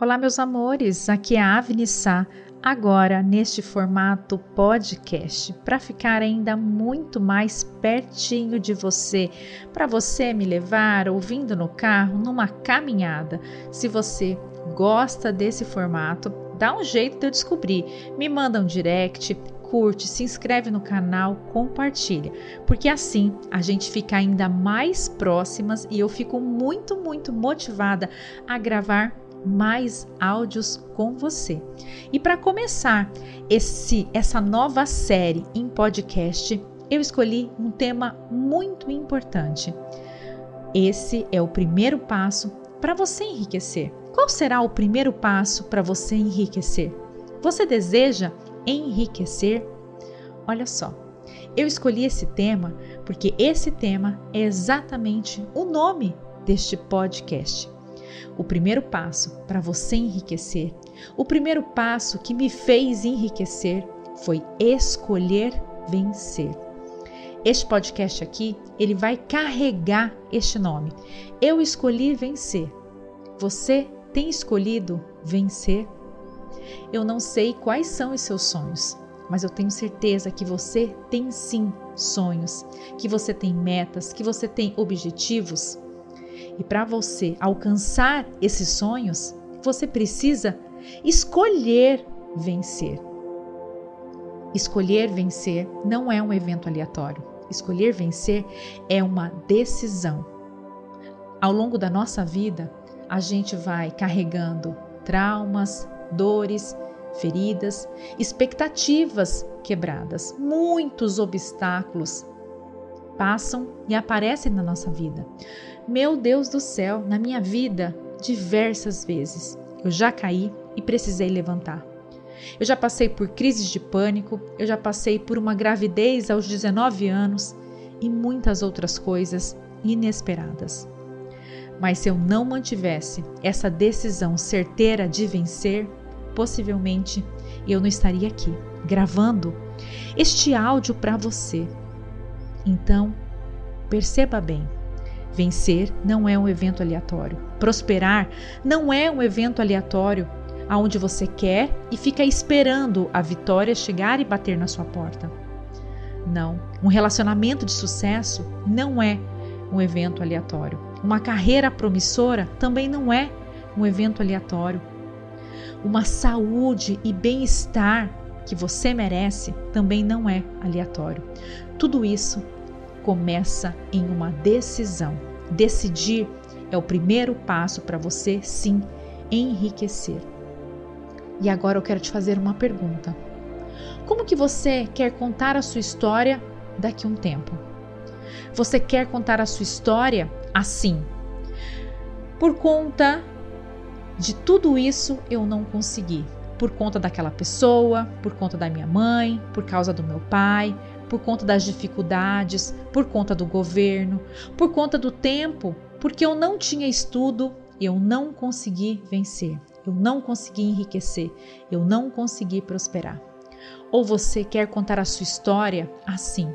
Olá, meus amores, aqui é a Avni Sá, agora neste formato podcast, para ficar ainda muito mais pertinho de você, para você me levar ouvindo no carro, numa caminhada. Se você gosta desse formato, dá um jeito de eu descobrir. Me manda um direct, curte, se inscreve no canal, compartilha, porque assim a gente fica ainda mais próximas e eu fico muito, muito motivada a gravar mais áudios com você. E para começar esse essa nova série em podcast, eu escolhi um tema muito importante. Esse é o primeiro passo para você enriquecer. Qual será o primeiro passo para você enriquecer? Você deseja enriquecer? Olha só, eu escolhi esse tema porque esse tema é exatamente o nome deste podcast o primeiro passo para você enriquecer, o primeiro passo que me fez enriquecer foi escolher vencer. Este podcast aqui, ele vai carregar este nome. Eu escolhi vencer. Você tem escolhido vencer? Eu não sei quais são os seus sonhos, mas eu tenho certeza que você tem sim sonhos, que você tem metas, que você tem objetivos. E para você alcançar esses sonhos, você precisa escolher vencer. Escolher vencer não é um evento aleatório. Escolher vencer é uma decisão. Ao longo da nossa vida, a gente vai carregando traumas, dores, feridas, expectativas quebradas, muitos obstáculos passam e aparecem na nossa vida. Meu Deus do céu, na minha vida, diversas vezes eu já caí e precisei levantar. Eu já passei por crises de pânico, eu já passei por uma gravidez aos 19 anos e muitas outras coisas inesperadas. Mas se eu não mantivesse essa decisão certeira de vencer, possivelmente eu não estaria aqui gravando este áudio para você então, perceba bem: vencer não é um evento aleatório. Prosperar não é um evento aleatório aonde você quer e fica esperando a vitória chegar e bater na sua porta. Não, um relacionamento de sucesso não é um evento aleatório. Uma carreira promissora também não é um evento aleatório. Uma saúde e bem-estar que você merece também não é aleatório. Tudo isso começa em uma decisão. Decidir é o primeiro passo para você sim enriquecer. E agora eu quero te fazer uma pergunta. Como que você quer contar a sua história daqui a um tempo? Você quer contar a sua história assim? Por conta de tudo isso eu não consegui. Por conta daquela pessoa, por conta da minha mãe, por causa do meu pai, por conta das dificuldades, por conta do governo, por conta do tempo, porque eu não tinha estudo, eu não consegui vencer, eu não consegui enriquecer, eu não consegui prosperar. Ou você quer contar a sua história assim?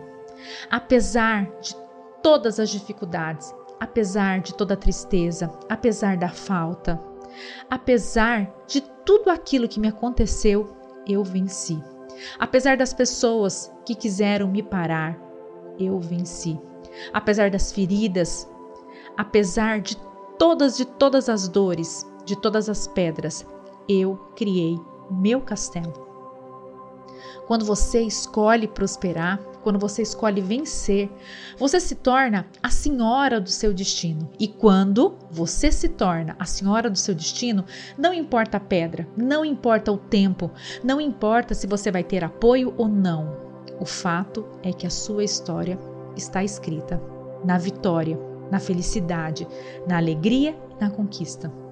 Apesar de todas as dificuldades, apesar de toda a tristeza, apesar da falta, apesar de tudo aquilo que me aconteceu, eu venci. Apesar das pessoas que quiseram me parar, eu venci. Apesar das feridas, apesar de todas de todas as dores, de todas as pedras, eu criei meu castelo. Quando você escolhe prosperar, quando você escolhe vencer, você se torna a senhora do seu destino. E quando você se torna a senhora do seu destino, não importa a pedra, não importa o tempo, não importa se você vai ter apoio ou não. O fato é que a sua história está escrita na vitória, na felicidade, na alegria e na conquista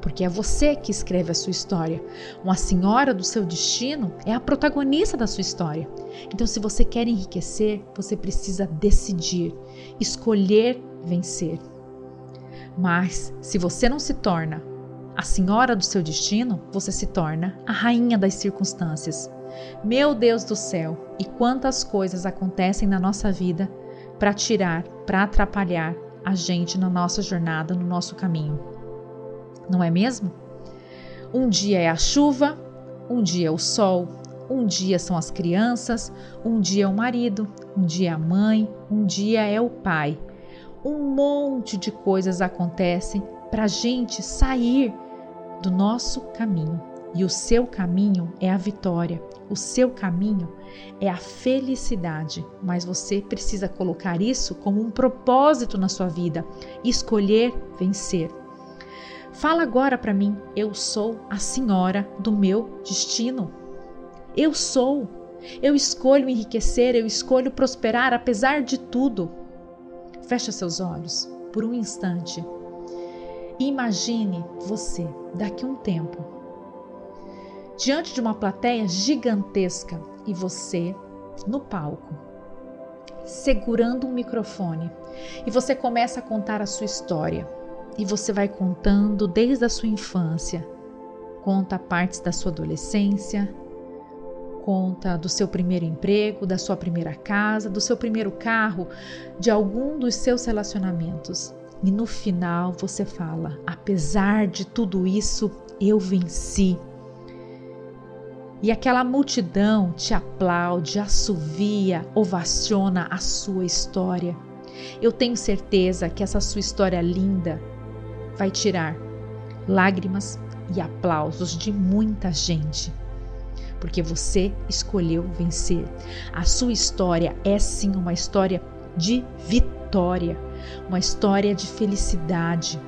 porque é você que escreve a sua história. Uma senhora do seu destino é a protagonista da sua história. Então, se você quer enriquecer, você precisa decidir, escolher vencer. Mas, se você não se torna a senhora do seu destino, você se torna a rainha das circunstâncias. Meu Deus do céu, e quantas coisas acontecem na nossa vida para tirar, para atrapalhar a gente na nossa jornada, no nosso caminho não é mesmo? Um dia é a chuva, um dia é o sol, um dia são as crianças, um dia é o marido, um dia é a mãe, um dia é o pai. Um monte de coisas acontecem para a gente sair do nosso caminho. E o seu caminho é a vitória, o seu caminho é a felicidade, mas você precisa colocar isso como um propósito na sua vida, escolher vencer. Fala agora para mim, eu sou a senhora do meu destino. Eu sou. Eu escolho enriquecer, eu escolho prosperar apesar de tudo. Fecha seus olhos por um instante. Imagine você daqui a um tempo diante de uma plateia gigantesca e você no palco, segurando um microfone, e você começa a contar a sua história. E você vai contando desde a sua infância, conta partes da sua adolescência, conta do seu primeiro emprego, da sua primeira casa, do seu primeiro carro, de algum dos seus relacionamentos. E no final você fala: apesar de tudo isso, eu venci e aquela multidão te aplaude, assovia, ovaciona a sua história. Eu tenho certeza que essa sua história linda vai tirar lágrimas e aplausos de muita gente, porque você escolheu vencer. A sua história é sim uma história de vitória, uma história de felicidade.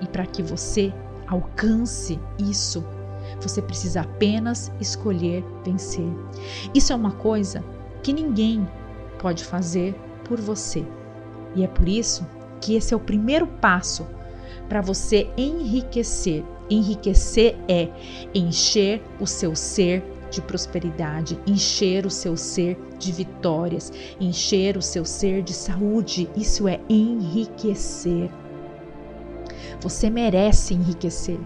E para que você alcance isso, você precisa apenas escolher vencer. Isso é uma coisa que ninguém pode fazer por você. E é por isso que esse é o primeiro passo para você enriquecer. Enriquecer é encher o seu ser de prosperidade, encher o seu ser de vitórias, encher o seu ser de saúde. Isso é enriquecer. Você merece enriquecer.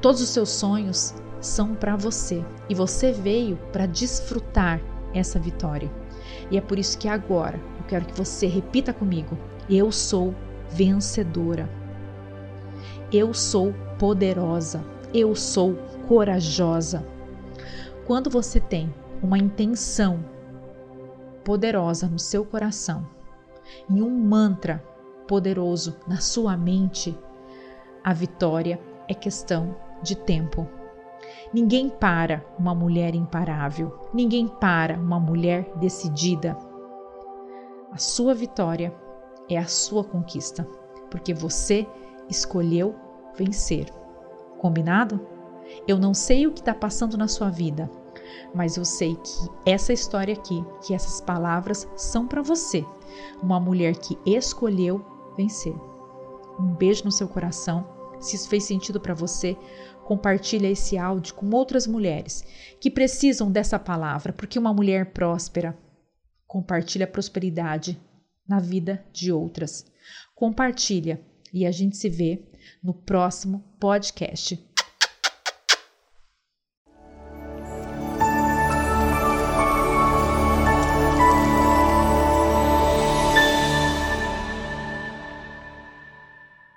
Todos os seus sonhos são para você e você veio para desfrutar essa vitória. E é por isso que agora eu quero que você repita comigo: eu sou vencedora. Eu sou poderosa. Eu sou corajosa. Quando você tem uma intenção poderosa no seu coração e um mantra poderoso na sua mente, a vitória é questão de tempo. Ninguém para uma mulher imparável, ninguém para uma mulher decidida. A sua vitória é a sua conquista, porque você escolheu vencer. Combinado? Eu não sei o que está passando na sua vida, mas eu sei que essa história aqui, que essas palavras são para você, uma mulher que escolheu vencer. Um beijo no seu coração se isso fez sentido para você, compartilha esse áudio com outras mulheres que precisam dessa palavra, porque uma mulher próspera compartilha prosperidade na vida de outras. Compartilha e a gente se vê no próximo podcast.